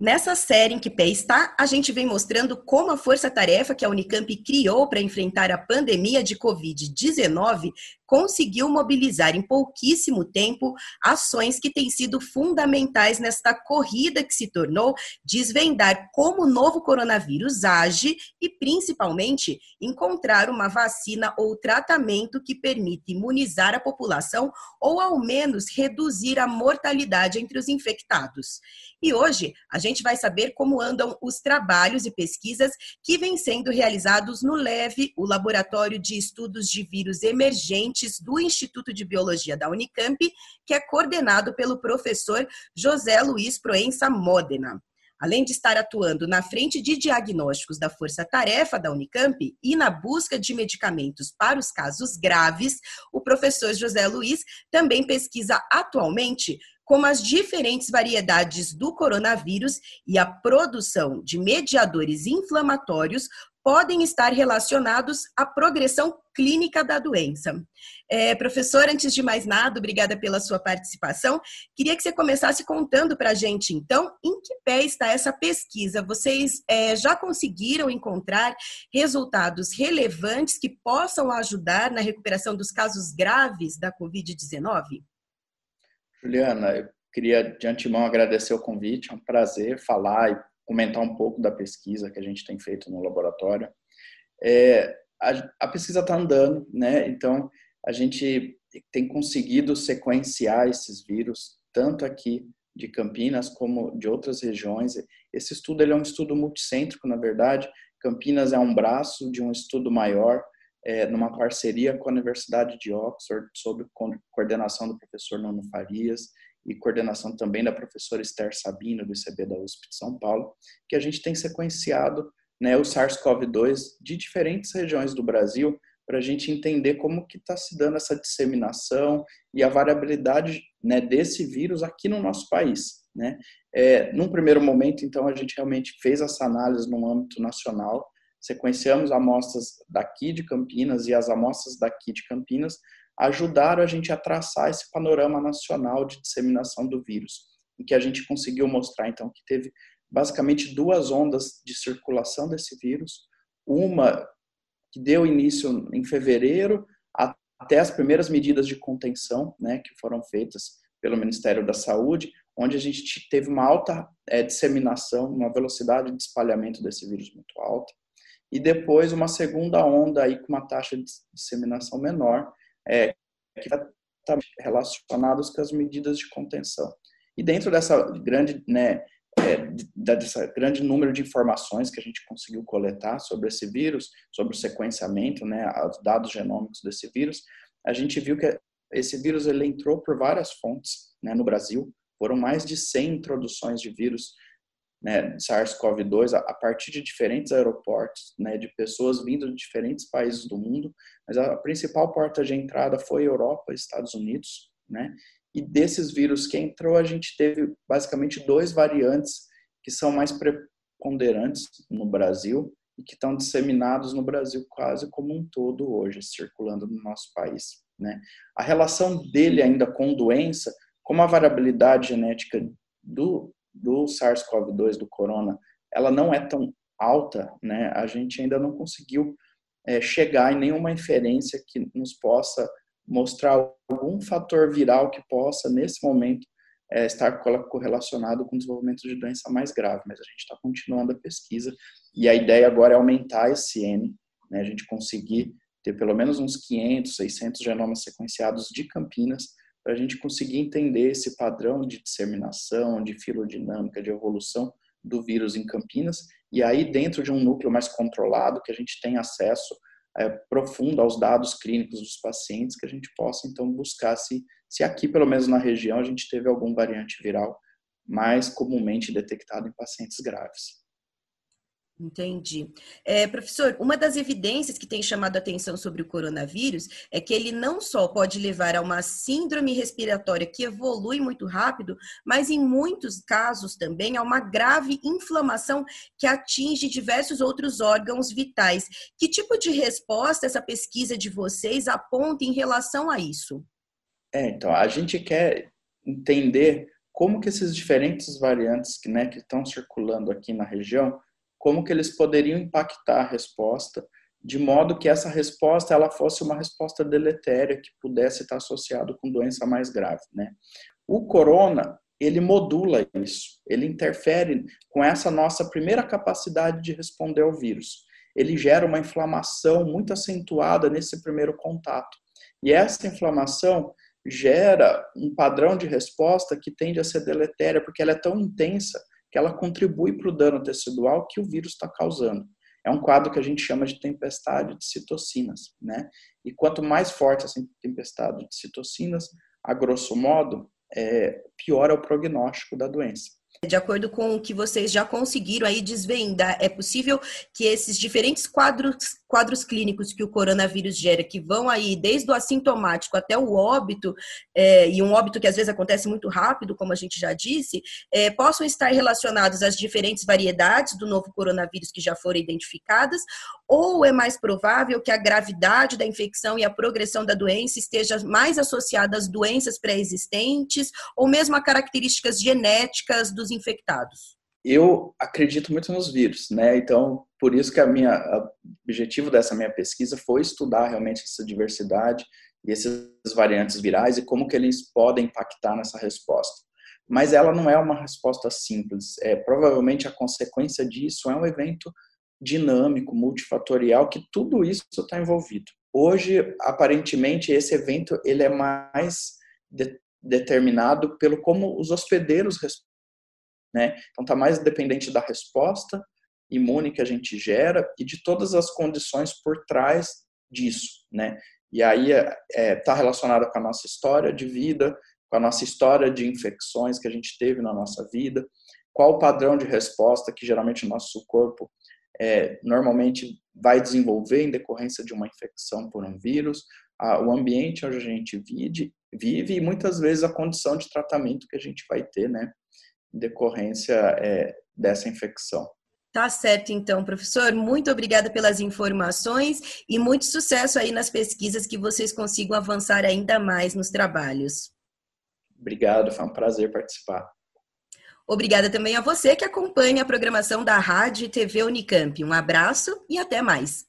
Nessa série em que pé está, a gente vem mostrando como a força-tarefa que a Unicamp criou para enfrentar a pandemia de Covid-19 conseguiu mobilizar em pouquíssimo tempo ações que têm sido fundamentais nesta corrida que se tornou desvendar como o novo coronavírus age e, principalmente, encontrar uma vacina ou tratamento que permita imunizar a população ou, ao menos, reduzir a mortalidade entre os infectados. E hoje a gente vai saber como andam os trabalhos e pesquisas que vêm sendo realizados no LEVE, o Laboratório de Estudos de Vírus Do Instituto de Biologia da Unicamp, que é coordenado pelo professor José Luiz Proença Modena. Além de estar atuando na frente de diagnósticos da Força Tarefa da Unicamp e na busca de medicamentos para os casos graves, o professor José Luiz também pesquisa atualmente como as diferentes variedades do coronavírus e a produção de mediadores inflamatórios podem estar relacionados à progressão clínica da doença. É, professor, antes de mais nada, obrigada pela sua participação. Queria que você começasse contando para a gente, então, em que pé está essa pesquisa? Vocês é, já conseguiram encontrar resultados relevantes que possam ajudar na recuperação dos casos graves da Covid-19? Juliana, eu queria de antemão agradecer o convite, é um prazer falar e comentar um pouco da pesquisa que a gente tem feito no laboratório. É, a, a, pesquisa está andando, né? Então a gente tem conseguido sequenciar esses vírus tanto aqui de Campinas como de outras regiões. Esse estudo ele é um estudo multicêntrico, na verdade. Campinas é um braço de um estudo maior é, numa parceria com a Universidade de Oxford, sob coordenação do professor Nuno Farias e coordenação também da professora Esther Sabino, do ICB da USP de São Paulo, que a gente tem sequenciado né, o SARS-CoV-2 de diferentes regiões do Brasil para a gente entender como que está se dando essa disseminação e a variabilidade né, desse vírus aqui no nosso país. Né? É, num primeiro momento, então, a gente realmente fez essa análise no âmbito nacional, sequenciamos amostras daqui de Campinas e as amostras daqui de Campinas ajudaram a gente a traçar esse panorama nacional de disseminação do vírus, em que a gente conseguiu mostrar então que teve basicamente duas ondas de circulação desse vírus, uma que deu início em fevereiro até as primeiras medidas de contenção, né, que foram feitas pelo Ministério da Saúde, onde a gente teve uma alta é, disseminação, uma velocidade de espalhamento desse vírus muito alta. E depois uma segunda onda aí com uma taxa de disseminação menor, é, que está relacionados com as medidas de contenção. E dentro dessa grande, né, é, dessa grande número de informações que a gente conseguiu coletar sobre esse vírus, sobre o sequenciamento, né, os dados genômicos desse vírus, a gente viu que esse vírus ele entrou por várias fontes né, no Brasil. Foram mais de 100 introduções de vírus né, SARS-CoV-2 a, partir de diferentes aeroportos, né, de pessoas vindo de diferentes países do mundo, mas a principal porta de entrada foi Europa Estados Unidos, né, e desses vírus que entrou, a gente teve basicamente dois variantes que são mais preponderantes no Brasil e que estão disseminados no Brasil quase como um todo hoje, circulando no nosso país. Né? A relação dele ainda com doença, como a variabilidade genética do do SARS-CoV-2, do corona, ela não é tão alta, né? A gente ainda não conseguiu é, chegar em nenhuma inferência que nos possa mostrar algum fator viral que possa, nesse momento, é, estar correlacionado com o desenvolvimento de doença mais grave. Mas a gente está continuando a pesquisa e a ideia agora é aumentar esse N, né? A gente conseguir ter pelo menos uns 500, 600 genomas sequenciados de Campinas para a gente conseguir entender esse padrão de disseminação, de filodinâmica, de evolução do vírus em Campinas, e aí dentro de um núcleo mais controlado, que a gente tem acesso é, profundo aos dados clínicos dos pacientes, que a gente possa então buscar se, se aqui, pelo menos na região, a gente teve algum variante viral mais comumente detectado em pacientes graves. Entendi. É, professor, uma das evidências que tem chamado a atenção sobre o coronavírus é que ele não só pode levar a uma síndrome respiratória que evolui muito rápido, mas em muitos casos também a uma grave inflamação que atinge diversos outros órgãos vitais. Que tipo de resposta essa pesquisa de vocês aponta em relação a isso? É, então, a gente quer entender como que esses diferentes variantes né, que estão circulando aqui na região, como que eles poderiam impactar a resposta, de modo que essa resposta ela fosse uma resposta deletéria que pudesse estar associado com doença mais grave, né? O corona, ele modula isso, ele interfere com essa nossa primeira capacidade de responder ao vírus. Ele gera uma inflamação muito acentuada nesse primeiro contato. E essa inflamação gera um padrão de resposta que tende a ser deletéria, porque ela é tão intensa que ela contribui para o dano tecidual que o vírus está causando. É um quadro que a gente chama de tempestade de citocinas, né? E quanto mais forte essa tempestade de citocinas, a grosso modo, é, pior é o prognóstico da doença. De acordo com o que vocês já conseguiram aí desvendar, é possível que esses diferentes quadros, quadros clínicos que o coronavírus gera, que vão aí desde o assintomático até o óbito, é, e um óbito que às vezes acontece muito rápido, como a gente já disse, é, possam estar relacionados às diferentes variedades do novo coronavírus que já foram identificadas, ou é mais provável que a gravidade da infecção e a progressão da doença esteja mais associada às doenças pré-existentes, ou mesmo a características genéticas dos infectados? Eu acredito muito nos vírus, né? Então, por isso que a minha a objetivo dessa minha pesquisa foi estudar realmente essa diversidade e esses variantes virais e como que eles podem impactar nessa resposta. Mas ela não é uma resposta simples. É provavelmente a consequência disso é um evento dinâmico, multifatorial, que tudo isso está envolvido. Hoje, aparentemente, esse evento ele é mais de, determinado pelo como os hospedeiros né? Então está mais dependente da resposta imune que a gente gera e de todas as condições por trás disso, né? E aí está é, tá relacionado com a nossa história de vida, com a nossa história de infecções que a gente teve na nossa vida, qual o padrão de resposta que geralmente o nosso corpo é, normalmente vai desenvolver em decorrência de uma infecção por um vírus, a, o ambiente onde a gente vive, vive e muitas vezes a condição de tratamento que a gente vai ter, né? Decorrência é, dessa infecção. Tá certo, então, professor. Muito obrigada pelas informações e muito sucesso aí nas pesquisas que vocês consigam avançar ainda mais nos trabalhos. Obrigado, foi um prazer participar. Obrigada também a você que acompanha a programação da Rádio e TV Unicamp. Um abraço e até mais.